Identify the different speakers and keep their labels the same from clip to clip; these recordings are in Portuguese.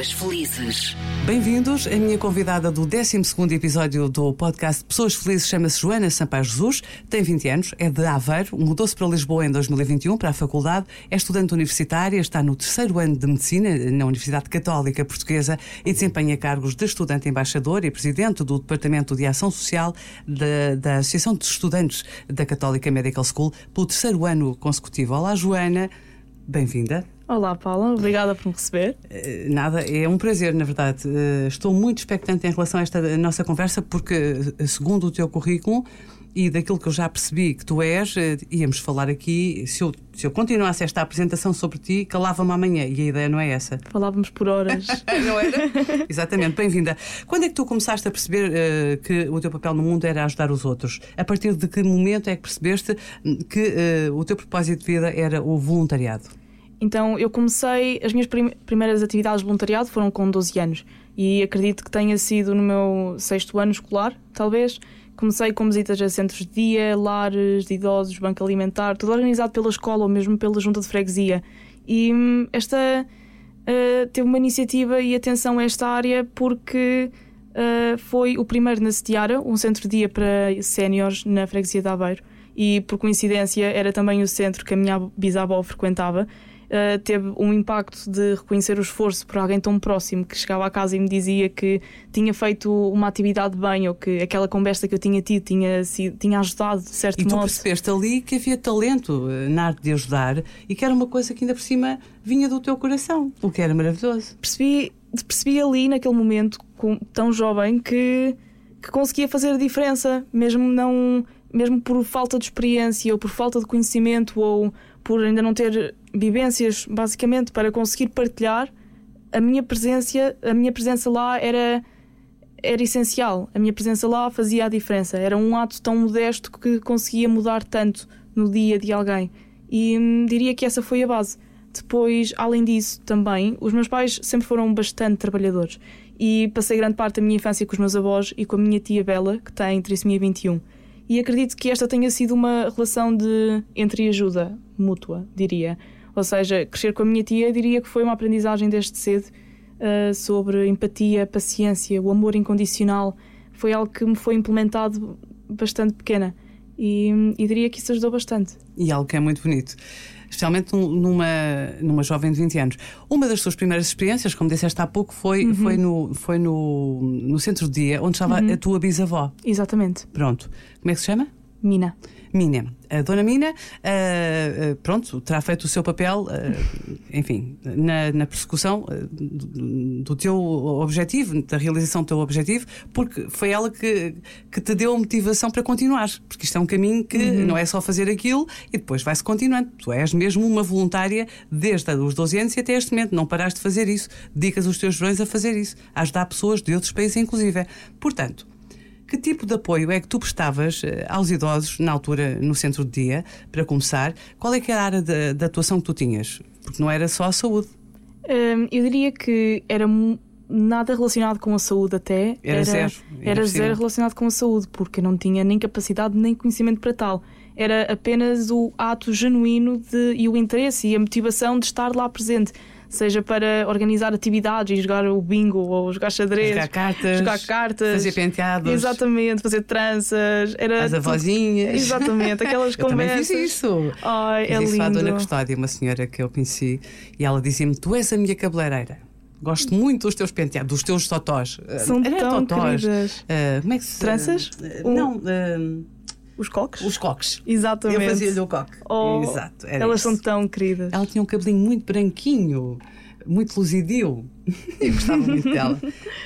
Speaker 1: Pessoas Felizes.
Speaker 2: Bem-vindos. A minha convidada do 12 episódio do podcast Pessoas Felizes chama-se Joana Sampaio Jesus, tem 20 anos, é de Aveiro, mudou-se para Lisboa em 2021 para a faculdade, é estudante universitária, está no terceiro ano de Medicina na Universidade Católica Portuguesa e desempenha cargos de estudante embaixador e presidente do Departamento de Ação Social da, da Associação de Estudantes da Católica Medical School pelo terceiro ano consecutivo. Olá, Joana. Bem-vinda.
Speaker 3: Olá, Paula, obrigada por me receber.
Speaker 2: Eh, nada, é um prazer, na verdade. Eh, estou muito expectante em relação a esta nossa conversa, porque, eh, segundo o teu currículo e daquilo que eu já percebi que tu és, íamos falar aqui. Se eu, se eu continuasse esta apresentação sobre ti, calava-me amanhã. E a ideia não é essa.
Speaker 3: Falávamos por horas.
Speaker 2: não era? Exatamente, bem-vinda. Quando é que tu começaste a perceber uh, que o teu papel no mundo era ajudar os outros? A partir de que momento é que percebeste que uh, o teu propósito de vida era o voluntariado?
Speaker 3: Então eu comecei, as minhas prim primeiras atividades de voluntariado foram com 12 anos e acredito que tenha sido no meu sexto ano escolar, talvez. Comecei com visitas a centros de dia, lares de idosos, banco alimentar, tudo organizado pela escola ou mesmo pela junta de freguesia. E hum, esta uh, teve uma iniciativa e atenção a esta área porque uh, foi o primeiro na Setiara, um centro de dia para séniores na freguesia de Aveiro. E por coincidência era também o centro que a minha bisavó frequentava uh, teve um impacto de reconhecer o esforço por alguém tão próximo que chegava à casa e me dizia que tinha feito uma atividade bem ou que aquela conversa que eu tinha tido tinha, sido, tinha ajudado de certo
Speaker 2: e
Speaker 3: modo.
Speaker 2: E tu percebeste ali que havia talento eh, na arte de ajudar e que era uma coisa que ainda por cima vinha do teu coração, o que era maravilhoso.
Speaker 3: Percebi, percebi ali naquele momento, tão jovem, que, que conseguia fazer a diferença, mesmo não mesmo por falta de experiência ou por falta de conhecimento ou por ainda não ter vivências, basicamente, para conseguir partilhar, a minha presença, a minha presença lá era era essencial. A minha presença lá fazia a diferença. Era um ato tão modesto que conseguia mudar tanto no dia de alguém. E hum, diria que essa foi a base. Depois, além disso, também, os meus pais sempre foram bastante trabalhadores. E passei grande parte da minha infância com os meus avós e com a minha tia Bela, que tem trissomia 21. E acredito que esta tenha sido uma relação de entre ajuda mútua, diria. Ou seja, crescer com a minha tia diria que foi uma aprendizagem desde cedo uh, sobre empatia, paciência, o amor incondicional. Foi algo que me foi implementado bastante pequena e, e diria que isso ajudou bastante.
Speaker 2: E algo que é muito bonito especialmente numa, numa jovem de 20 anos. Uma das suas primeiras experiências, como disseste há pouco, foi, uhum. foi, no, foi no, no centro de dia onde estava uhum. a tua bisavó.
Speaker 3: Exatamente.
Speaker 2: Pronto. Como é que se chama?
Speaker 3: Mina.
Speaker 2: Mina. A dona Mina, uh, uh, pronto, terá feito o seu papel, uh, enfim, na, na persecução do, do, teu objetivo, da realização do teu objetivo, porque foi ela que, que te deu a motivação para continuar. Porque isto é um caminho que uhum. não é só fazer aquilo e depois vai-se continuando. Tu és mesmo uma voluntária desde os 12 anos e até este momento. Não paraste de fazer isso. Dedicas os teus verões a fazer isso, a ajudar pessoas de outros países, inclusive. Portanto, que tipo de apoio é que tu prestavas eh, aos idosos, na altura, no centro de dia, para começar? Qual é que era a área de, de atuação que tu tinhas? Porque não era só a saúde.
Speaker 3: Hum, eu diria que era nada relacionado com a saúde até.
Speaker 2: Era, era zero.
Speaker 3: Era zero relacionado com a saúde, porque não tinha nem capacidade nem conhecimento para tal. Era apenas o ato genuíno de, e o interesse e a motivação de estar lá presente seja para organizar atividades e jogar o bingo ou jogar xadrez,
Speaker 2: jogar cartas,
Speaker 3: jogar cartas
Speaker 2: fazer penteados,
Speaker 3: exatamente, fazer tranças,
Speaker 2: era as avózinhas,
Speaker 3: exatamente, aquelas
Speaker 2: eu
Speaker 3: conversas.
Speaker 2: Também fiz isso.
Speaker 3: Ai,
Speaker 2: fiz
Speaker 3: é
Speaker 2: isso
Speaker 3: lindo.
Speaker 2: à Dona Custódia, uma senhora que eu conheci, e ela dizia-me: Tu és a minha cabeleireira. Gosto muito dos teus penteados, dos teus totós.
Speaker 3: São Era tão
Speaker 2: totós. Uh, como é que se...
Speaker 3: Tranças?
Speaker 2: Uh, não. Uh,
Speaker 3: os coques?
Speaker 2: Os coques.
Speaker 3: Exatamente.
Speaker 2: Eu fazia-lhe o coque.
Speaker 3: Oh,
Speaker 2: Exato.
Speaker 3: elas
Speaker 2: isso.
Speaker 3: são tão queridas.
Speaker 2: Ela tinha um cabelinho muito branquinho muito luzidio. Eu gostava muito dela.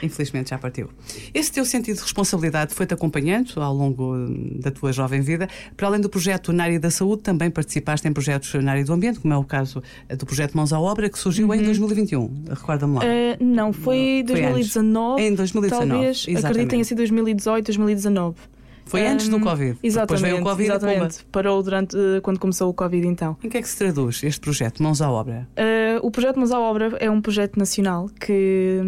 Speaker 2: Infelizmente já partiu. Esse teu sentido de responsabilidade foi-te acompanhando ao longo da tua jovem vida. Para além do projeto na área da saúde, também participaste em projetos na área do ambiente, como é o caso do projeto Mãos à Obra, que surgiu uhum. em 2021. Recorda-me lá.
Speaker 3: Uh, não, foi,
Speaker 2: foi
Speaker 3: 2019.
Speaker 2: Em 2019.
Speaker 3: Talvez,
Speaker 2: Exatamente.
Speaker 3: acredito tenha sido 2018, 2019.
Speaker 2: Foi antes do Covid.
Speaker 3: Exatamente.
Speaker 2: Depois veio o Covid
Speaker 3: exatamente. Parou durante, uh, quando começou o Covid, então.
Speaker 2: Em que é que se traduz este projeto, Mãos à Obra?
Speaker 3: Uh, o projeto Mãos à Obra é um projeto nacional que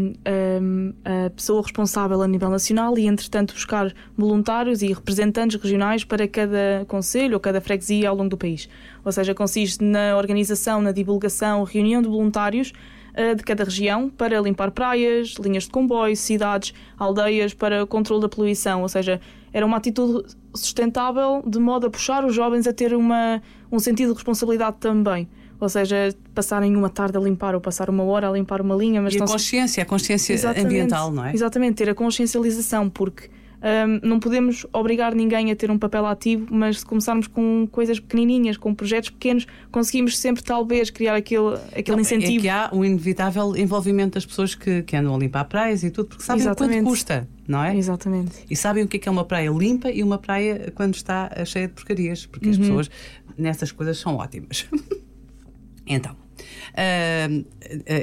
Speaker 3: um, a pessoa responsável a nível nacional e, entretanto, buscar voluntários e representantes regionais para cada conselho ou cada freguesia ao longo do país. Ou seja, consiste na organização, na divulgação, reunião de voluntários uh, de cada região para limpar praias, linhas de comboio, cidades, aldeias para controle da poluição. Ou seja, era uma atitude sustentável de modo a puxar os jovens a ter uma, um sentido de responsabilidade também. Ou seja, passarem uma tarde a limpar ou passar uma hora a limpar uma linha. Mas
Speaker 2: e a consciência, a consciência ambiental, não é?
Speaker 3: Exatamente, ter a consciencialização, porque um, não podemos obrigar ninguém a ter um papel ativo, mas se começarmos com coisas pequenininhas, com projetos pequenos, conseguimos sempre, talvez, criar aquele, aquele
Speaker 2: não,
Speaker 3: incentivo.
Speaker 2: É que há um inevitável envolvimento das pessoas que, que andam a limpar praias e tudo, porque sabem
Speaker 3: Exatamente.
Speaker 2: quanto custa, não é?
Speaker 3: Exatamente.
Speaker 2: E sabem o que é, é uma praia limpa e uma praia quando está cheia de porcarias, porque as
Speaker 3: Uhum.
Speaker 2: pessoas nessas coisas são ótimas. então. Uh,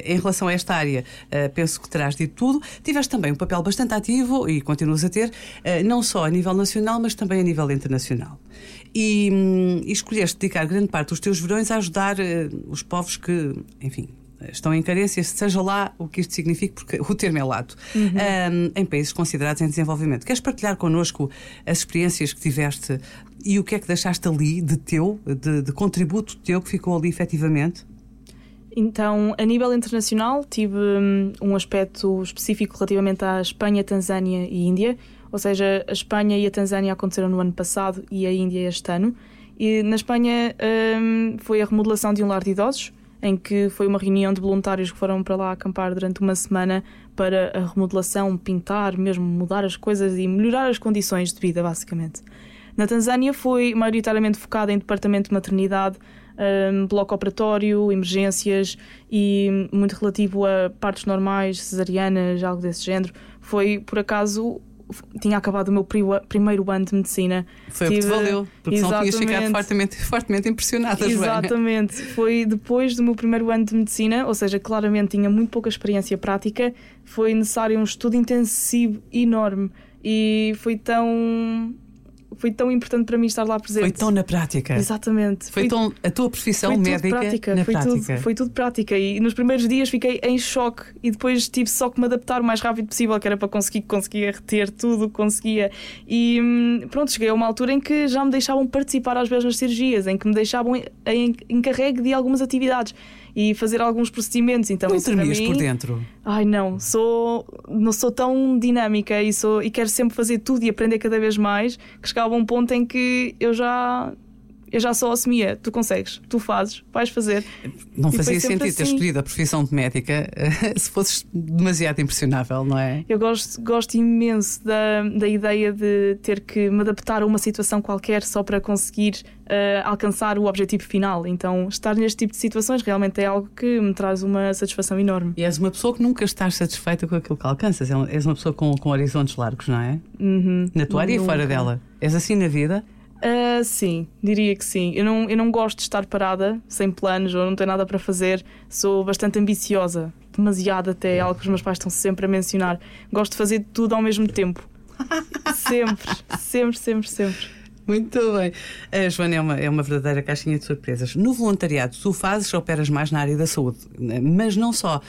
Speaker 2: em relação a esta área, uh, penso que terás dito tudo. Tiveste também um papel bastante ativo e continuas a ter, não só a nível nacional, mas também a nível internacional. E, um, e escolheste dedicar grande parte dos teus verões a ajudar os povos que, enfim, estão em carência, seja lá o que isto signifique, porque o termo é lato,
Speaker 3: Uhum.
Speaker 2: um, em países considerados em desenvolvimento. Queres partilhar connosco as experiências que tiveste e o que é que deixaste ali de teu, de, de contributo teu que ficou ali efetivamente?
Speaker 3: Então, a nível internacional, tive um aspecto específico relativamente à Espanha, Tanzânia e Índia. Ou seja, a Espanha e a Tanzânia aconteceram no ano passado e a Índia este ano. E na Espanha um, foi a remodelação de um lar de idosos, em que foi uma reunião de voluntários que foram para lá acampar durante uma semana para a remodelação, pintar, mesmo mudar as coisas e melhorar as condições de vida, basicamente. Na Tanzânia foi maioritariamente focada em departamento de maternidade, um, bloco operatório, emergências e muito relativo a partes normais, cesarianas, algo desse género. Foi, por acaso, tinha acabado o meu primeiro ano de medicina.
Speaker 2: Foi Tive... o que te valeu, porque senão tinhas ficado fortemente, fortemente impressionada,
Speaker 3: Exatamente.
Speaker 2: Joana.
Speaker 3: Foi depois do meu primeiro ano de medicina, ou seja, claramente tinha muito pouca experiência prática, foi necessário um estudo intensivo enorme e foi tão foi tão importante para mim estar lá presente.
Speaker 2: Foi tão na prática.
Speaker 3: Exatamente.
Speaker 2: Foi, foi tão a tua profissão médica
Speaker 3: prática.
Speaker 2: na
Speaker 3: foi
Speaker 2: prática.
Speaker 3: Tudo, foi tudo prática e nos primeiros dias fiquei em choque e depois tive só que me adaptar o mais rápido possível, que era para conseguir conseguia reter tudo, conseguia. E hum, pronto, cheguei a uma altura em que já me deixavam participar às vezes nas cirurgias, em que me deixavam encarregue de algumas atividades e fazer alguns procedimentos. Então,
Speaker 2: não
Speaker 3: mim...
Speaker 2: por dentro?
Speaker 3: Ai, não, sou, não sou tão dinâmica e, sou, e quero sempre fazer tudo e aprender cada vez mais que chegava a um ponto em que eu já. Eu já só assumia, tu consegues, tu fazes, vais fazer.
Speaker 2: Não
Speaker 3: E
Speaker 2: fazia sentido ter
Speaker 3: assim.
Speaker 2: escolhido a profissão de médica se fosses demasiado impressionável, não é?
Speaker 3: Eu gosto, gosto imenso da, da ideia de ter que me adaptar a uma situação qualquer só para conseguir uh, alcançar o objetivo final. Então, estar neste tipo de situações realmente é algo que me traz uma satisfação enorme.
Speaker 2: E és uma pessoa que nunca estás satisfeita com aquilo que alcanças. És uma pessoa com, com horizontes largos, não é?
Speaker 3: Uhum.
Speaker 2: Na tua área e fora dela. És assim na vida?
Speaker 3: Uh, sim, diria que sim. Eu não, eu não gosto de estar parada, sem planos ou não ter nada para fazer. Sou bastante ambiciosa, demasiado até, é algo que os meus pais estão sempre a mencionar. Gosto de fazer tudo ao mesmo tempo. sempre, sempre, sempre, sempre.
Speaker 2: Muito bem. A Joana é uma, é uma verdadeira caixinha de surpresas. No voluntariado, tu fazes, operas mais na área da saúde, mas não só.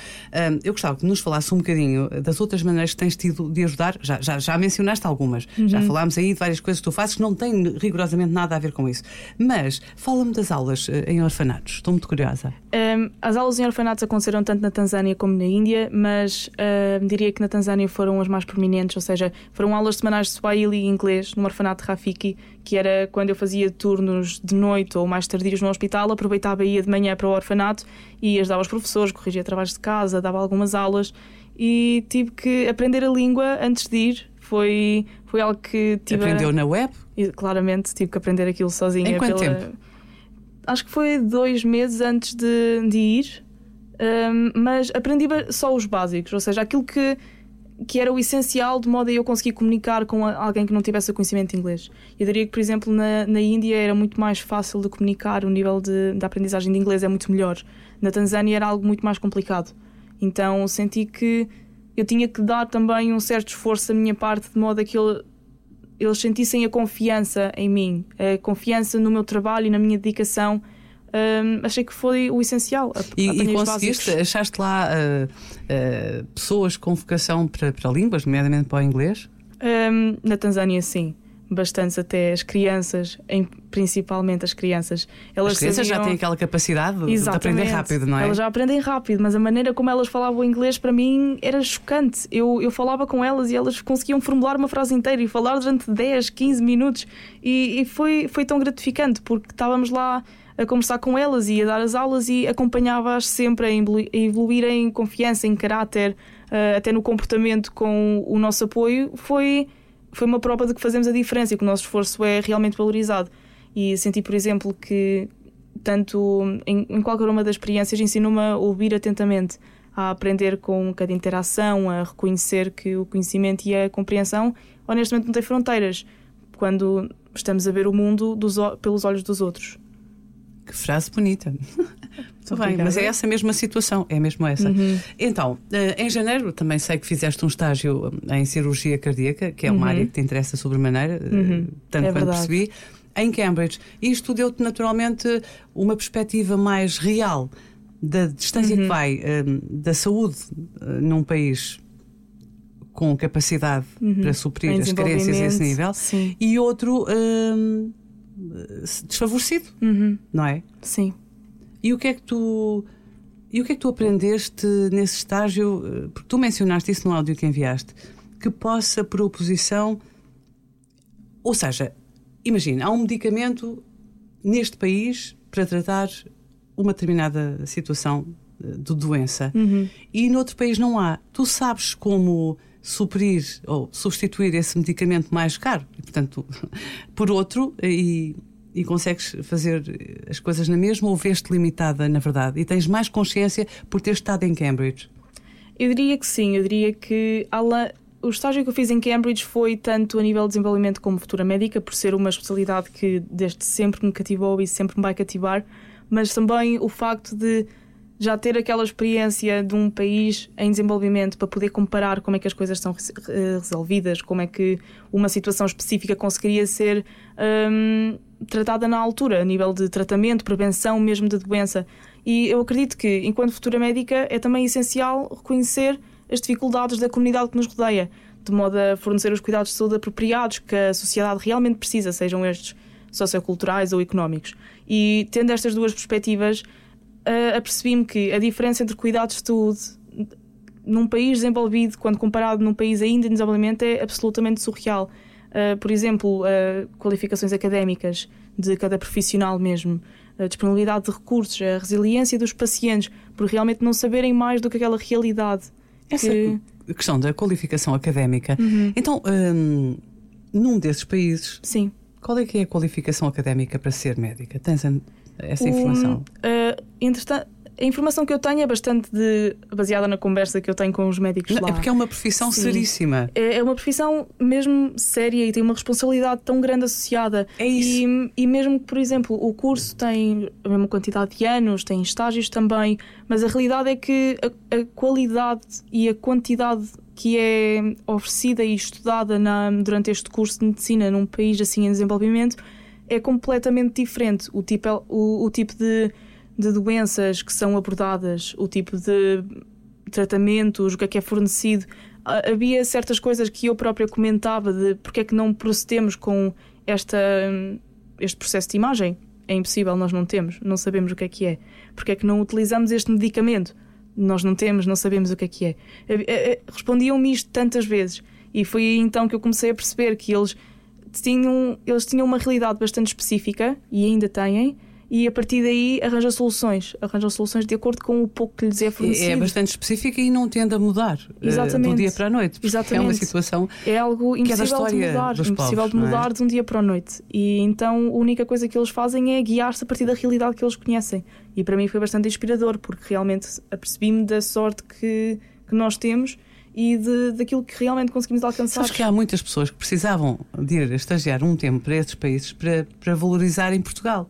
Speaker 2: Eu gostava que nos falasse um bocadinho das outras maneiras que tens tido de ajudar. Já, já, já mencionaste algumas, já falámos aí de várias coisas que tu fazes que não têm rigorosamente nada a ver com isso. Mas fala-me das aulas eh, em orfanatos. Estou muito curiosa.
Speaker 3: Um, as aulas em orfanatos aconteceram tanto na Tanzânia como na Índia, mas um, diria que na Tanzânia foram as mais prominentes, ou seja, foram aulas semanais de Swahili e inglês no orfanato Rafiki, que era quando eu fazia turnos de noite ou mais tardios no hospital, aproveitava e ia de manhã para o orfanato e ajudava os professores, corrigia trabalhos de casa, dava algumas aulas e tive que aprender a língua antes de ir. Foi, foi algo que tive. a-
Speaker 2: Aprendeu na web?
Speaker 3: e, claramente tive que aprender aquilo sozinha.
Speaker 2: Em quanto tempo?
Speaker 3: Acho que foi dois meses antes de, de ir, Ahm, mas aprendi só os básicos, ou seja, aquilo que, que era o essencial de modo a eu conseguir comunicar com alguém que não tivesse conhecimento de inglês. Eu diria que, por exemplo, na, na Índia era muito mais fácil de comunicar, o nível de, da aprendizagem de inglês é muito melhor. Na Tanzânia era algo muito mais complicado. Então senti que eu tinha que dar também um certo esforço da minha parte, de modo a que ele- eles sentissem a confiança em mim, a confiança no meu trabalho e na minha dedicação. Hum, achei que foi o essencial. a-
Speaker 2: E, e conseguiste?
Speaker 3: básicos.
Speaker 2: Achaste lá ah, ah, pessoas com vocação para, para línguas, nomeadamente para o inglês?
Speaker 3: Hum, na Tanzânia, sim. bastantes até as crianças, principalmente as crianças.
Speaker 2: Elas as crianças sabiam... já têm aquela capacidade Exatamente. de aprender rápido, não é?
Speaker 3: Elas já aprendem rápido, mas a maneira como elas falavam inglês para mim era chocante. Eu, eu falava com elas e elas conseguiam formular uma frase inteira e falar durante 10, 15 minutos e, e foi, foi tão gratificante porque estávamos lá a conversar com elas e a dar as aulas e acompanhava-as sempre a evoluir em confiança, em caráter, eh, até no comportamento com o nosso apoio. Foi foi uma prova de que fazemos a diferença e que o nosso esforço é realmente valorizado. E senti, por exemplo, que tanto em, em qualquer uma das experiências ensino-me a ouvir atentamente, a aprender com cada interação, a reconhecer que o conhecimento e a compreensão honestamente não têm fronteiras quando estamos a ver o mundo dos, pelos olhos dos outros.
Speaker 2: Frase bonita. Muito bem, mas é essa mesma situação, é mesmo essa. Uhum. Então, eh, em janeiro também sei que fizeste um estágio eh, em cirurgia cardíaca, que é uma uhum. área que te interessa sobremaneira, eh, uhum. tanto é quanto verdade. percebi, em Cambridge. E isto deu-te naturalmente uma perspectiva mais real da distância que uhum. vai da saúde num país com capacidade uhum. para suprir as carências a esse nível
Speaker 3: Sim.
Speaker 2: e outro desfavorecido,
Speaker 3: uhum.
Speaker 2: não é?
Speaker 3: Sim.
Speaker 2: E o que é que tu. E o que é que tu aprendeste nesse estágio? Eh, porque tu mencionaste isso no áudio que enviaste, que possa, por oposição. Ou seja, imagina, há um medicamento neste país para tratar uma determinada situação eh, de doença
Speaker 3: uhum.
Speaker 2: e noutro país não há. Tu sabes como suprir ou substituir esse medicamento mais caro, e, portanto, por outro, e e consegues fazer as coisas na mesma ou vês-te limitada, na verdade? E tens mais consciência por ter estado em Cambridge?
Speaker 3: Eu diria que sim, eu diria que o estágio que eu fiz em Cambridge foi tanto a nível de desenvolvimento como futura médica, por ser uma especialidade que desde sempre me cativou e sempre me vai cativar, mas também o facto de já ter aquela experiência de um país em desenvolvimento para poder comparar como é que as coisas são resolvidas, como é que uma situação específica conseguiria ser hum, tratada na altura, a nível de tratamento, prevenção mesmo de doença. E eu acredito que, enquanto futura médica, é também essencial reconhecer as dificuldades da comunidade que nos rodeia, de modo a fornecer os cuidados de saúde apropriados que a sociedade realmente precisa, sejam estes socioculturais ou económicos. E tendo estas duas perspectivas, uh, apercebi-me que a diferença entre cuidados de saúde num país desenvolvido, quando comparado num país ainda em desenvolvimento, é absolutamente surreal. Uh, por exemplo, uh, qualificações académicas de cada profissional mesmo, a disponibilidade de recursos, a resiliência dos pacientes, por realmente não saberem mais do que aquela realidade.
Speaker 2: Essa que... questão da qualificação académica.
Speaker 3: Uhum.
Speaker 2: Então, um, num desses países,
Speaker 3: Sim.
Speaker 2: qual é que é a qualificação académica para ser médica? Tens essa informação?
Speaker 3: Uh, entretanto, a informação que eu tenho é bastante de, baseada na conversa que eu tenho com os médicos
Speaker 2: Não,
Speaker 3: lá.
Speaker 2: É porque é uma profissão Sim. seríssima.
Speaker 3: É, é, uma profissão mesmo séria e tem uma responsabilidade tão grande associada.
Speaker 2: É isso.
Speaker 3: E, e mesmo que, por exemplo, o curso tem a mesma quantidade de anos, tem estágios também, mas a realidade é que a, a qualidade e a quantidade que é oferecida e estudada na, durante este curso de medicina num país assim em desenvolvimento é completamente diferente. O tipo, é, o, o tipo de, de doenças que são abordadas, o tipo de tratamentos, o que é que é fornecido. Havia certas coisas que eu própria comentava de porque é que não procedemos com esta, este processo de imagem. É impossível, nós não temos, não sabemos o que é que é. Porque é que não utilizamos este medicamento? Nós não temos, não sabemos o que é que é. Respondiam-me isto tantas vezes. E foi então que eu comecei a perceber que eles tinham, eles tinham uma realidade bastante específica e ainda têm. E a partir daí arranjam soluções, arranjam soluções de acordo com o pouco que lhes é fornecido.
Speaker 2: É bastante específica e não tende a mudar
Speaker 3: Exatamente.
Speaker 2: Uh, do dia para a noite.
Speaker 3: Exatamente.
Speaker 2: É uma situação
Speaker 3: é algo impossível
Speaker 2: é
Speaker 3: de mudar, impossível de mudar
Speaker 2: é?
Speaker 3: de um dia para a noite. E então a única coisa que eles fazem é guiar-se a partir da realidade que eles conhecem. E para mim foi bastante inspirador, porque realmente apercebi-me da sorte que, que nós temos e de, daquilo que realmente conseguimos alcançar.
Speaker 2: Sabes que há muitas pessoas que precisavam de ir estagiar um tempo para esses países para, para valorizar em Portugal.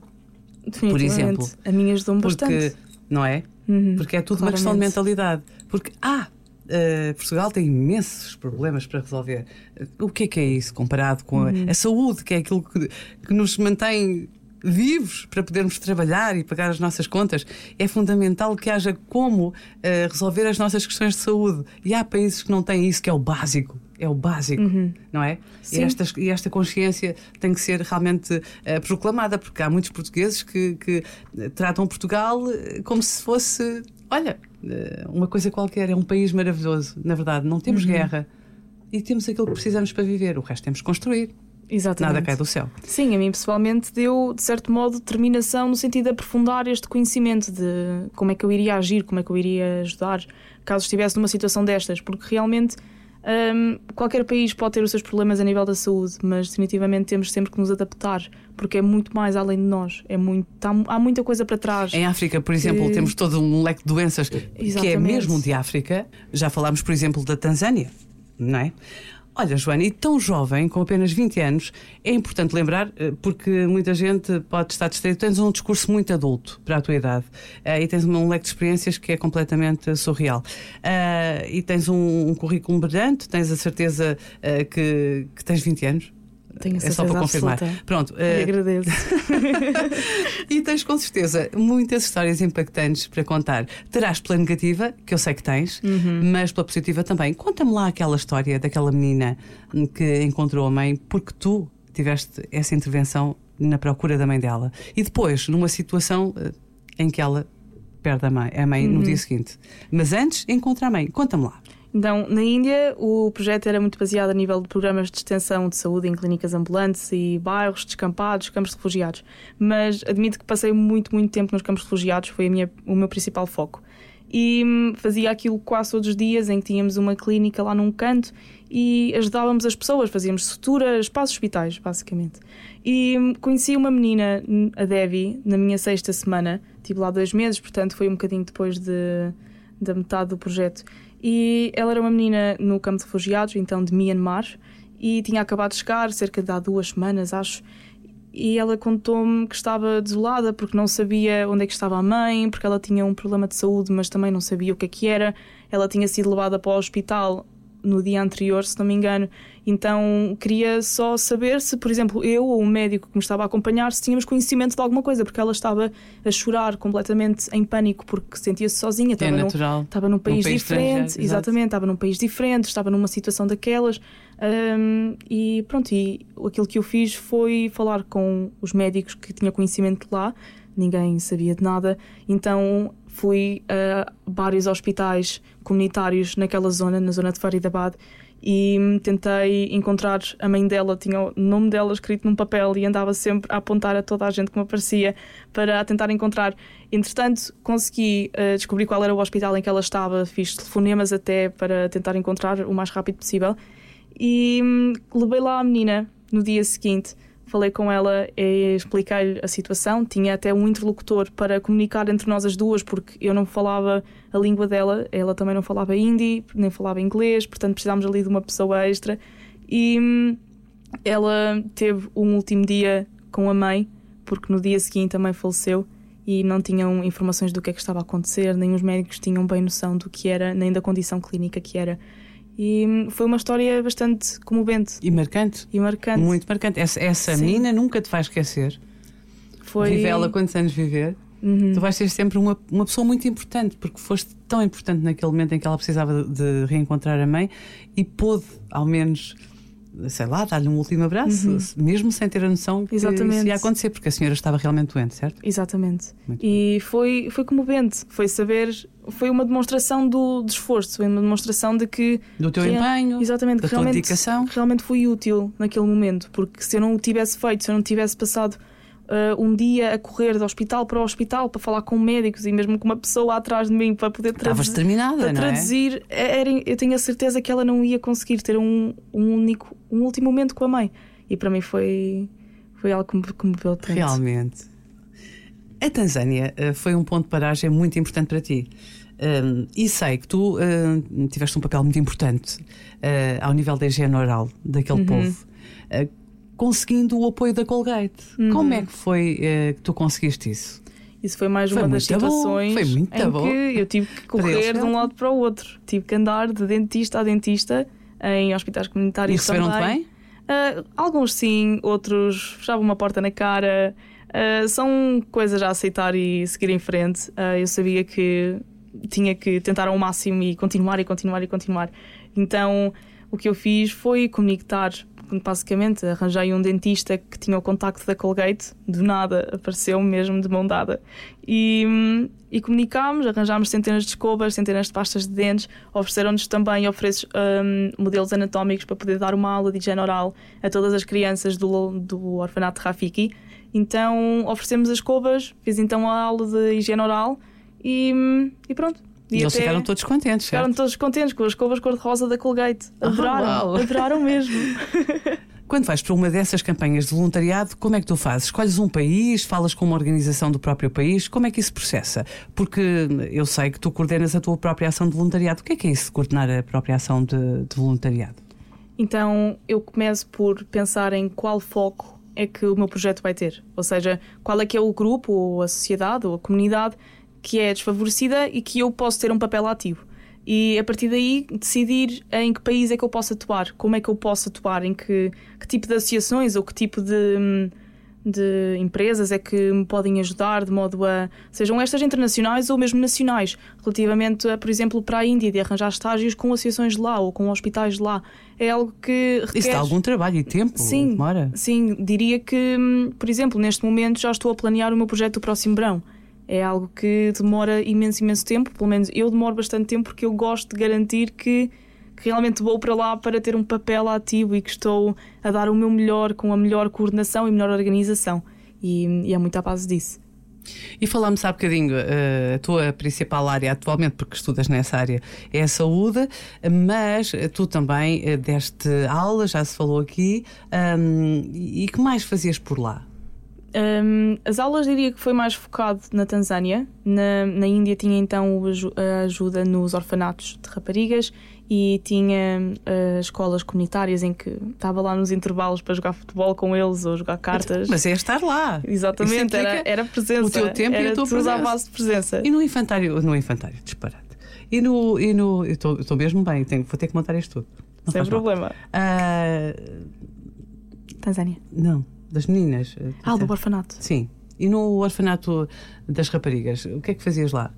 Speaker 2: Por exemplo.
Speaker 3: A minha ajudou-me
Speaker 2: bastante. Não é?
Speaker 3: Uhum,
Speaker 2: porque é tudo
Speaker 3: claramente.
Speaker 2: uma questão de mentalidade. Porque, ah, uh, Portugal tem imensos problemas para resolver. O que é que é isso comparado com uhum. a, a, saúde, que é aquilo que, que nos mantém vivos para podermos trabalhar e pagar as nossas contas, é fundamental que haja como uh, resolver as nossas questões de saúde. E há países que não têm isso, que é o básico. é o básico, não é? E esta, e esta consciência tem que ser realmente eh, proclamada, porque há muitos portugueses que, que, eh, tratam Portugal como se fosse, olha, uma coisa qualquer, é um país maravilhoso. Na verdade, não
Speaker 3: Uhum.
Speaker 2: temos guerra e temos aquilo que precisamos para viver, o resto temos que construir.
Speaker 3: Exatamente.
Speaker 2: Nada cai do céu.
Speaker 3: Sim, a mim pessoalmente deu, de certo modo, determinação no sentido de aprofundar este conhecimento de como é que eu iria agir, como é que eu iria ajudar caso estivesse numa situação destas, porque realmente hum, qualquer país pode ter os seus problemas a nível da saúde, mas definitivamente temos sempre que nos adaptar, porque é muito mais além de nós, é muito, tá- há muita coisa para trás.
Speaker 2: Em África, por exemplo,
Speaker 3: Que-
Speaker 2: temos todo um leque de doenças que é
Speaker 3: Exatamente.
Speaker 2: mesmo de África. Já falámos, por exemplo, da Tanzânia, não é? Olha, Joana, e tão jovem, com apenas 20 anos, é importante lembrar, eh, porque muita gente pode estar distraída. Tens um discurso muito adulto para a tua idade eh, e tens um leque de experiências que é completamente eh, surreal. Ah, e tens um, currículo brilhante, tens a certeza eh, que, que tens 20 anos.
Speaker 3: Tenho a
Speaker 2: é só para confirmar.
Speaker 3: absoluta.
Speaker 2: Pronto. Eh,
Speaker 3: agradeço.
Speaker 2: e tens com certeza muitas histórias impactantes para contar. Terás pela negativa, que eu sei que tens,
Speaker 3: Uhum.
Speaker 2: mas pela positiva também. Conta-me lá aquela história daquela menina que encontrou a mãe porque tu tiveste essa intervenção na procura da mãe dela. E depois, numa situação eh, em que ela perde a mãe, a mãe
Speaker 3: Uhum.
Speaker 2: no dia seguinte. Mas antes, encontra a mãe. Conta-me lá.
Speaker 3: Então, na Índia, o projeto era muito baseado a nível de programas de extensão de saúde em clínicas ambulantes e bairros descampados, campos de refugiados. Mas admito que passei muito, muito tempo nos campos de refugiados, foi minha, o meu principal foco. E hum, fazia aquilo quase todos os dias, em que tínhamos uma clínica lá num canto e ajudávamos as pessoas, fazíamos sutura, espaços hospitais, basicamente. E hum, conheci uma menina, a Devi, na minha sexta semana, tive lá dois meses, portanto foi um bocadinho depois de, da metade do projeto. E ela era uma menina no campo de refugiados, então de Myanmar, e tinha acabado de chegar, cerca de há duas semanas, acho. E ela contou-me que estava desolada porque não sabia onde é que estava a mãe, porque ela tinha um problema de saúde, mas também não sabia o que é que era. Ela tinha sido levada para o hospital no dia anterior, se não me engano. Então queria só saber se, por exemplo, eu ou o médico que me estava a acompanhar, se tínhamos conhecimento de alguma coisa, porque ela estava a chorar completamente em pânico porque sentia-se sozinha.
Speaker 2: É
Speaker 3: estava num-
Speaker 2: natural.
Speaker 3: Estava num país,
Speaker 2: país
Speaker 3: diferente, exatamente, estava num país diferente, estava numa situação daquelas. hum, e pronto, e aquilo que eu fiz foi falar com os médicos que tinha conhecimento lá, ninguém sabia de nada, então fui a vários hospitais comunitários naquela zona, na zona de Faridabad. E tentei encontrar a mãe dela, tinha o nome dela escrito num papel e andava sempre a apontar a toda a gente que me aparecia para tentar encontrar. Entretanto, consegui eh, descobrir qual era o hospital em que ela estava, fiz telefonemas até para tentar encontrar o mais rápido possível. E hum, levei lá a menina no dia seguinte, falei com ela e expliquei-lhe a situação. Tinha até um interlocutor para comunicar entre nós as duas, porque eu não falava a língua dela, ela também não falava hindi, nem falava inglês, portanto precisámos ali de uma pessoa extra. E hum, ela teve um último dia com a mãe, porque no dia seguinte a mãe faleceu e não tinham informações do que é que estava a acontecer, nem os médicos tinham bem noção do que era, nem da condição clínica que era. E foi uma história bastante comovente
Speaker 2: E marcante.
Speaker 3: e marcante.
Speaker 2: Muito marcante. Essa, essa menina nunca te vai esquecer.
Speaker 3: Foi...
Speaker 2: Vive ela quantos anos viver.
Speaker 3: Uhum.
Speaker 2: Tu vais ser sempre uma, uma pessoa muito importante, porque foste tão importante naquele momento em que ela precisava de, de reencontrar a mãe e pôde, ao menos, sei lá, dar-lhe um último abraço, mesmo sem ter a noção que
Speaker 3: Uhum. Exatamente.
Speaker 2: isso ia acontecer, porque a senhora estava realmente doente, certo?
Speaker 3: Exatamente.
Speaker 2: Muito
Speaker 3: e foi, foi comovente. Foi saber. Foi uma demonstração do, de esforço, foi uma demonstração de que.
Speaker 2: Do teu
Speaker 3: Real-
Speaker 2: empenho,
Speaker 3: Exatamente,
Speaker 2: da
Speaker 3: que
Speaker 2: tua
Speaker 3: realmente,
Speaker 2: dedicação.
Speaker 3: que realmente foi útil naquele momento, porque se eu não o tivesse feito, se eu não tivesse passado ah, um dia a correr do hospital para o hospital para falar com médicos e mesmo com uma pessoa atrás de mim para poder traduzir,
Speaker 2: determinada,
Speaker 3: para
Speaker 2: é?
Speaker 3: traduzir era- eu tenho a certeza que ela não ia conseguir ter um, um único, um último momento com a mãe. E para mim foi, foi algo que me comoveu tanto.
Speaker 2: Realmente. A Tanzânia eh, foi um ponto de paragem muito importante para ti. Um, e sei que tu uh, tiveste um papel muito importante uh, ao nível da higiene oral daquele
Speaker 3: Uhum.
Speaker 2: povo, uh, conseguindo o apoio da Colgate.
Speaker 3: Uhum.
Speaker 2: Como é que foi uh, que tu conseguiste isso?
Speaker 3: Isso foi mais
Speaker 2: Foi
Speaker 3: uma das
Speaker 2: bom,
Speaker 3: situações
Speaker 2: foi muito
Speaker 3: em
Speaker 2: bom.
Speaker 3: que eu tive que correr de um lado para o outro. Tive que andar de dentista a dentista em hospitais
Speaker 2: E
Speaker 3: comunitários
Speaker 2: receberam-te
Speaker 3: também.
Speaker 2: bem?
Speaker 3: Ah, alguns sim, outros fechavam uma porta na cara. Ah, são coisas a aceitar e seguir em frente. Ah, eu sabia que tinha que tentar ao máximo e continuar e continuar e continuar. Então o que eu fiz foi conectar basicamente arranjei um dentista que tinha o contacto da Colgate, do nada apareceu mesmo de mão dada. E, e comunicámos, arranjámos centenas de escovas, centenas de pastas de dentes, ofereceram-nos também ofereço, um, modelos anatómicos para poder dar uma aula de higiene oral a todas as crianças do, do orfanato Rafiki. Então oferecemos as escovas, fiz então a aula de higiene oral e, e pronto.
Speaker 2: E, e eles ficaram todos contentes,
Speaker 3: Ficaram
Speaker 2: certo?
Speaker 3: todos contentes com as escovas cor-de-rosa da Colgate. Ah, adoraram, oh, adoraram mesmo.
Speaker 2: Quando vais para uma dessas campanhas de voluntariado, como é que tu fazes? Escolhes um país, falas com uma organização do próprio país, como é que isso processa? Porque eu sei que tu coordenas a tua própria ação de voluntariado. O que é que é isso de coordenar a própria ação de, de voluntariado?
Speaker 3: Então eu começo por pensar em qual foco é que o meu projeto vai ter. Ou seja, qual é que é o grupo, ou a sociedade, ou a comunidade que é desfavorecida e que eu posso ter um papel ativo. E a partir daí decidir em que país é que eu posso atuar, como é que eu posso atuar, em que, que tipo de associações ou que tipo de, de empresas é que me podem ajudar de modo a. sejam estas internacionais ou mesmo nacionais, relativamente, a, por exemplo, para a Índia, de arranjar estágios com associações de lá ou com hospitais de lá. É algo que.
Speaker 2: Requer... Isso dá algum trabalho e tempo?
Speaker 3: Sim,
Speaker 2: demora.
Speaker 3: sim, diria que, por exemplo, neste momento já estou a planear o meu projeto do próximo verão é algo que demora imenso, imenso tempo. Pelo menos eu demoro bastante tempo porque eu gosto de garantir que, que, realmente vou para lá para ter um papel ativo e que estou a dar o meu melhor com a melhor coordenação e melhor organização. E, e é muito à base disso.
Speaker 2: E falámos há bocadinho, eh, a tua principal área atualmente, porque estudas nessa área, é a saúde, mas tu também eh, deste aula, já se falou aqui, e que mais fazias por lá?
Speaker 3: Um, as aulas diria que foi mais focado na Tanzânia. Na, na Índia tinha então a ajuda nos orfanatos de raparigas e tinha uh, escolas comunitárias em que estava lá nos intervalos para jogar futebol com eles ou jogar cartas.
Speaker 2: Mas é estar lá.
Speaker 3: Exatamente, era, era presença.
Speaker 2: O teu tempo
Speaker 3: era
Speaker 2: e a tua
Speaker 3: presença. à base de presença.
Speaker 2: E no infantário, no infantário, disparate. E no. E no estou mesmo bem, tenho, vou ter que montar isto tudo.
Speaker 3: Não Sem problema. Uh, Tanzânia.
Speaker 2: Não das meninas. Eh,
Speaker 3: ah, do orfanato.
Speaker 2: Sim. E no orfanato das raparigas, o que é que fazias lá?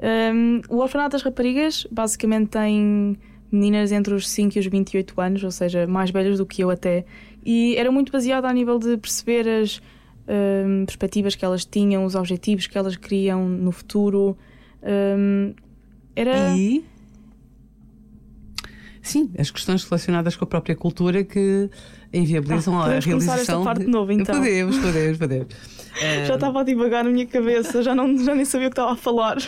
Speaker 3: Um, o orfanato das raparigas basicamente tem meninas entre os 5 e os 28 anos, ou seja, mais velhas do que eu até, e era muito baseado a nível de perceber as um, perspectivas que elas tinham, os objetivos que elas queriam no futuro. Um,
Speaker 2: era. E? Sim, as questões relacionadas com a própria cultura que inviabilizam
Speaker 3: ah,
Speaker 2: a realização.
Speaker 3: esta parte de novo, então.
Speaker 2: Podemos, podemos, podemos.
Speaker 3: já estava a divagar na minha cabeça, já, não, já nem sabia o que estava a falar.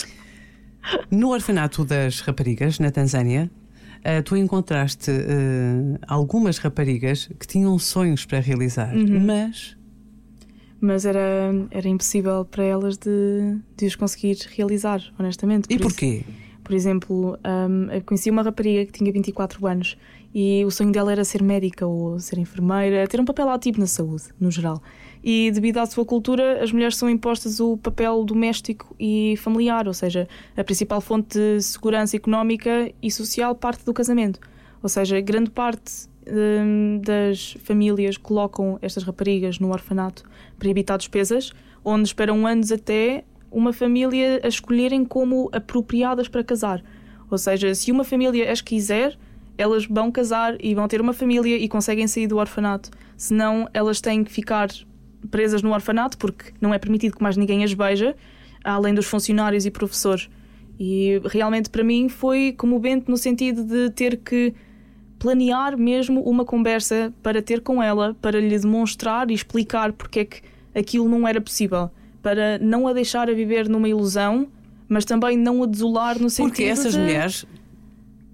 Speaker 2: No orfanato das raparigas, na Tanzânia, uh, tu encontraste uh, algumas raparigas que tinham sonhos para realizar, uhum. mas.
Speaker 3: Mas era, era impossível para elas de, de os conseguir realizar, honestamente.
Speaker 2: Por e porquê? Isso,
Speaker 3: por exemplo, um, eu conheci uma rapariga que tinha 24 anos e o sonho dela era ser médica ou ser enfermeira, ter um papel ativo na saúde, no geral. E devido à sua cultura, as mulheres são impostas o papel doméstico e familiar, ou seja, a principal fonte de segurança económica e social parte do casamento. Ou seja, grande parte um, das famílias colocam estas raparigas no orfanato para evitar despesas, onde esperam anos até uma família a escolherem como apropriadas para casar. Ou seja, se uma família as quiser, elas vão casar e vão ter uma família e conseguem sair do orfanato. Senão, elas têm que ficar presas no orfanato porque não é permitido que mais ninguém as veja, além dos funcionários e professores. E realmente para mim foi comovente no sentido de ter que planear mesmo uma conversa para ter com ela, para lhe demonstrar e explicar porque é que aquilo não era possível para não a deixar a viver numa ilusão, mas também não a desolar no sentido
Speaker 2: Porque essas
Speaker 3: de...
Speaker 2: mulheres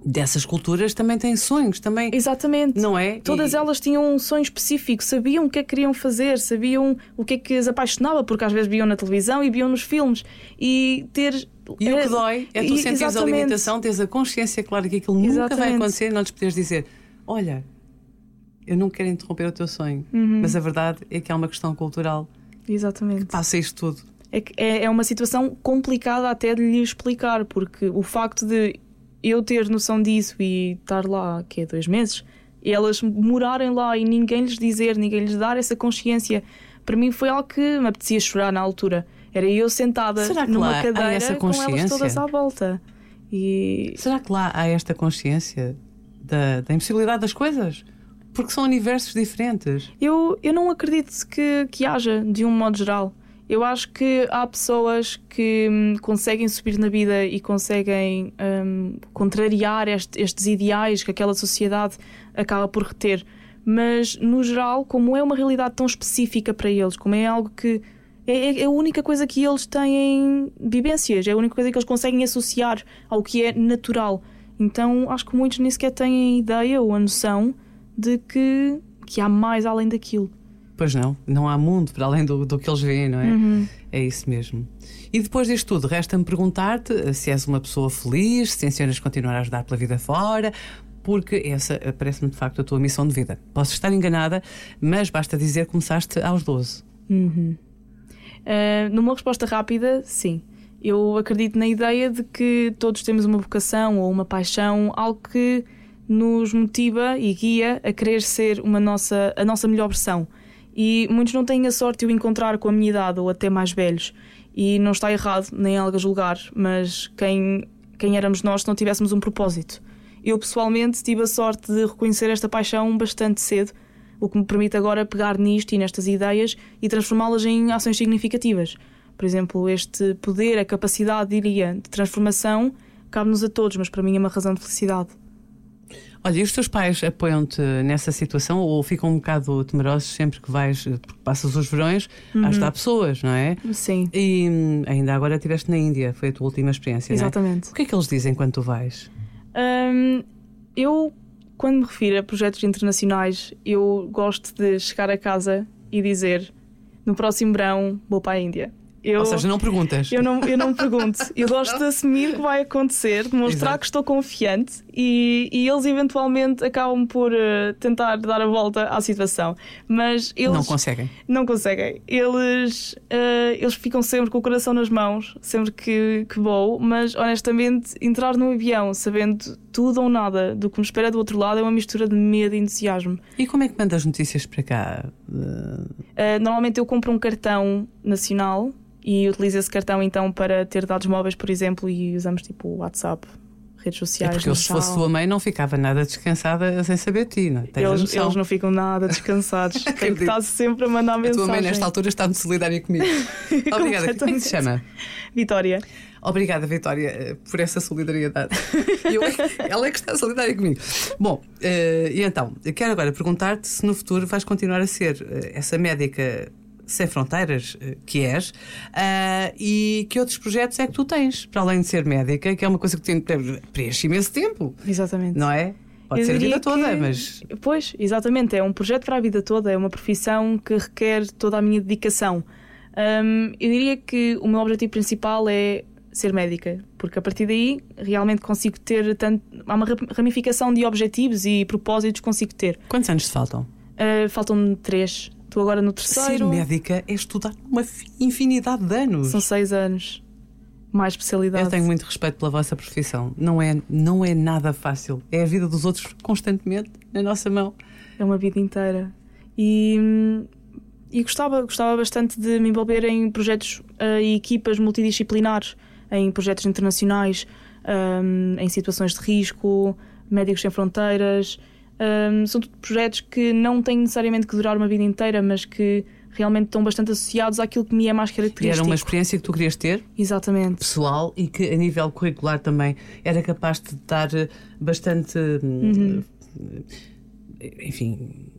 Speaker 2: dessas culturas também têm sonhos, também.
Speaker 3: Exatamente.
Speaker 2: Não é?
Speaker 3: Todas e... elas tinham um sonho específico, sabiam o que é que queriam fazer, sabiam o que é que as apaixonava, porque às vezes viam na televisão e viam nos filmes. E ter.
Speaker 2: E o que dói é tu e, sentires exatamente. a limitação, teres a consciência clara que aquilo nunca exatamente. vai acontecer e não lhes poderes dizer: Olha, eu não quero interromper o teu sonho, uhum. mas a verdade é que há uma questão cultural
Speaker 3: Exatamente.
Speaker 2: que passa isto tudo.
Speaker 3: É, é, é uma situação complicada até de lhe explicar, porque o facto de eu ter noção disso e estar lá, que é dois meses, e elas morarem lá e ninguém lhes dizer, ninguém lhes dar essa consciência, para mim foi algo que me apetecia chorar na altura. Era eu sentada numa cadeira com elas todas à volta. E...
Speaker 2: Será que lá há esta consciência da, da impossibilidade das coisas. Porque são universos diferentes.
Speaker 3: Eu, eu não acredito que, que haja, de um modo geral. Eu acho que há pessoas que hum, conseguem subir na vida e conseguem hum, contrariar este- estes ideais que aquela sociedade acaba por reter. Mas, no geral, como é uma realidade tão específica para eles, como é algo que. É, é- é a única coisa que eles têm vivências, é a única coisa que eles conseguem associar ao que é natural. Então, acho que muitos nem sequer têm ideia ou a noção de que, que há mais além daquilo.
Speaker 2: Pois não, não há mundo para além do, do que eles veem, não é? É isso mesmo. E depois disto tudo, resta-me perguntar-te eh, se és uma pessoa feliz, se tencionas continuar a ajudar pela vida fora, porque essa eh, parece-me de facto a tua missão de vida. Posso estar enganada, mas basta dizer que começaste aos 12.
Speaker 3: Uh, numa resposta rápida, sim. Eu acredito na ideia de que todos temos uma vocação ou uma paixão, algo que nos motiva e guia a querer ser uma nossa, a nossa melhor versão. E muitos não têm a sorte de o encontrar com a minha idade ou até mais velhos. E não está errado, nem algo a julgar, mas quem, quem éramos nós se não tivéssemos um propósito? Eu pessoalmente tive a sorte de reconhecer esta paixão bastante cedo, o que me permite agora pegar nisto e nestas ideias e transformá-las em ações significativas. Por exemplo, este poder, a capacidade, diria, de transformação cabe-nos a todos, mas para mim é uma razão de felicidade.
Speaker 2: Olha, e os teus pais apoiam-te nessa situação ou ficam um bocado temerosos sempre que vais, porque passas os verões a ajudar pessoas, não é?
Speaker 3: Sim,
Speaker 2: E hum, ainda agora estiveste na Índia, foi a tua última experiência, é?
Speaker 3: exatamente.
Speaker 2: O que é que eles dizem quando tu vais?
Speaker 3: Hum, eu, quando me refiro a projetos internacionais, eu gosto de chegar a casa e dizer: no próximo verão vou para a Índia. Eu,
Speaker 2: Ou seja, não perguntas.
Speaker 3: eu não, eu não pergunto. Eu gosto de assumir que vai acontecer, de mostrar
Speaker 2: Exato.
Speaker 3: que estou confiante e, e eles eventualmente acabam por eh, tentar dar a volta à situação. Mas eles
Speaker 2: Não conseguem.
Speaker 3: não conseguem. Eles, eh, eles ficam sempre com o coração nas mãos, sempre que, que vou, mas honestamente, entrar no avião sabendo tudo ou nada do que me espera do outro lado é uma mistura de medo e entusiasmo.
Speaker 2: E como é que mandas notícias para cá? Uh,
Speaker 3: normalmente eu compro um cartão nacional e utilizo esse cartão então para ter dados móveis, por exemplo, e usamos tipo o WhatsApp, redes
Speaker 2: é
Speaker 3: sociais.
Speaker 2: porque eu, se fosse tua mãe, não ficava nada descansada sem saber de ti, não é? Tens a
Speaker 3: Eles, eles não ficam nada descansados. Tem que estar sempre a mandar
Speaker 2: A
Speaker 3: mensagem.
Speaker 2: tua mãe, nesta altura, está muito solidária comigo. Obrigada. Como é que se chama?
Speaker 3: Vitória.
Speaker 2: Obrigada, Vitória, eh, por essa solidariedade. Eu é ela é que está solidária comigo. Bom, eh, e então, quero agora perguntar-te se no futuro vais continuar a ser eh, essa médica sem fronteiras eh, que és ah, e que outros projetos é que tu tens, para além de ser médica, que é uma coisa que tem, preenche imenso tempo,
Speaker 3: Exatamente.
Speaker 2: não é? Pode
Speaker 3: Eu
Speaker 2: ser a vida toda,
Speaker 3: que-
Speaker 2: mas
Speaker 3: Pois, exatamente, é um projeto para a vida toda, é uma profissão que requer toda a minha dedicação. Hum, eu diria que o meu objetivo principal é ser médica, porque a partir daí realmente consigo ter tanto. Há uma ra- ramificação de objetivos e propósitos que consigo ter.
Speaker 2: quantos anos te faltam?
Speaker 3: Uh, Faltam-me três, estou agora no
Speaker 2: Ser
Speaker 3: terceiro.
Speaker 2: médica é estudar uma fi- infinidade de anos.
Speaker 3: São seis anos. Mais especialidade.
Speaker 2: Eu tenho muito respeito pela vossa profissão. Não é, não é nada fácil. É a vida dos outros constantemente na nossa mão.
Speaker 3: É uma vida inteira. E, e gostava, gostava bastante de me envolver em projetos eh, e equipas multidisciplinares, em projetos internacionais, hum, em situações de risco, Médicos Sem Fronteiras. Hum, são tudo projetos que não têm necessariamente que durar uma vida inteira, mas que realmente estão bastante associados àquilo que me é mais
Speaker 2: E
Speaker 3: característico.
Speaker 2: era uma experiência que tu querias ter,
Speaker 3: Exatamente.
Speaker 2: pessoal, e que a nível curricular também era capaz de dar eh, bastante. hum, eh, Enfim.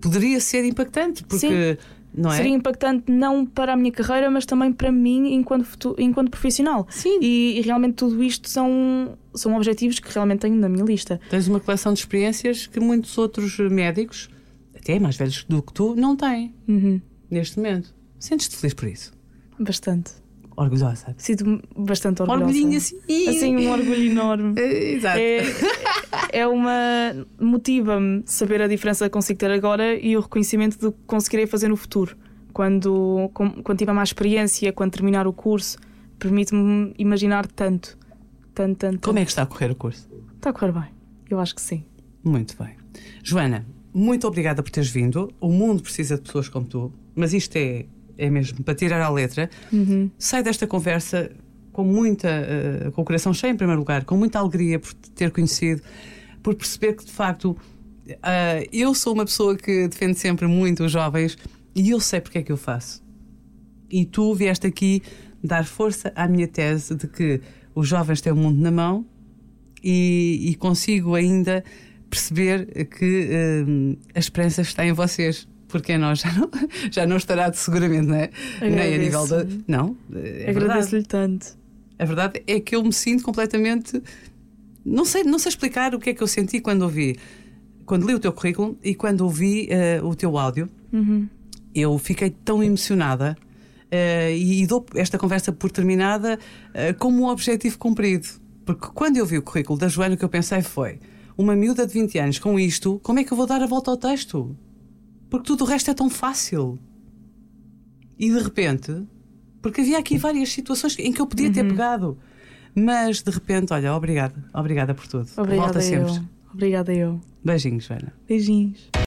Speaker 2: Poderia ser impactante, porque. Não é?
Speaker 3: Seria impactante não para a minha carreira, mas também para mim enquanto, futu- enquanto profissional.
Speaker 2: Sim.
Speaker 3: E, e realmente tudo isto são, são objetivos que realmente tenho na minha lista.
Speaker 2: Tens uma coleção de experiências que muitos outros médicos, até mais velhos do que tu, não têm
Speaker 3: Uhum.
Speaker 2: neste momento. Sentes-te feliz por isso?
Speaker 3: Bastante.
Speaker 2: Orgulhosa?
Speaker 3: Sinto-me bastante orgulhosa.
Speaker 2: Orgulhinho assim.
Speaker 3: Assim, um orgulho enorme.
Speaker 2: É, Exato.
Speaker 3: É, é uma. motiva-me saber a diferença que consigo ter agora e o reconhecimento do que conseguirei fazer no futuro. Quando, com- quando tiver mais experiência, quando terminar o curso, permite-me imaginar tanto. Tanto, tanto.
Speaker 2: Como é que está a correr o curso?
Speaker 3: Está a correr bem. Eu acho que sim.
Speaker 2: Muito bem. Joana, muito obrigada por teres vindo. O mundo precisa de pessoas como tu, mas isto é, é mesmo para tirar a letra. Sai desta conversa com muita, eh, com o coração cheio em primeiro lugar, com muita alegria por te ter conhecido, por perceber que de facto uh, eu sou uma pessoa que defende sempre muito os jovens e eu sei porque é que eu faço. E tu vieste aqui dar força à minha tese de que os jovens têm o mundo na mão e, e consigo ainda perceber que uh, a esperança está em vocês porque nós já não, já não estará de seguramente, não é? Nem a nível da. Não, é
Speaker 3: agradeço-lhe tanto.
Speaker 2: A verdade é que eu me sinto completamente. Não sei, não sei explicar o que é que eu senti quando ouvi, quando li o teu currículo e quando ouvi uh, o teu áudio.
Speaker 3: Uhum.
Speaker 2: Eu fiquei tão emocionada uh, e, e, dou esta conversa por terminada uh, como um objetivo cumprido. Porque quando eu vi o currículo da Joana, o que eu pensei foi: uma miúda de 20 anos com isto, como é que eu vou dar a volta ao texto? Porque tudo o resto é tão fácil. E de repente, porque havia aqui várias situações em que eu podia ter uhum. pegado. Mas de repente, olha, obrigada. Obrigada por tudo.
Speaker 3: Obrigada Volta sempre. Eu. Obrigada eu.
Speaker 2: Beijinhos, Joana.
Speaker 3: Beijinhos.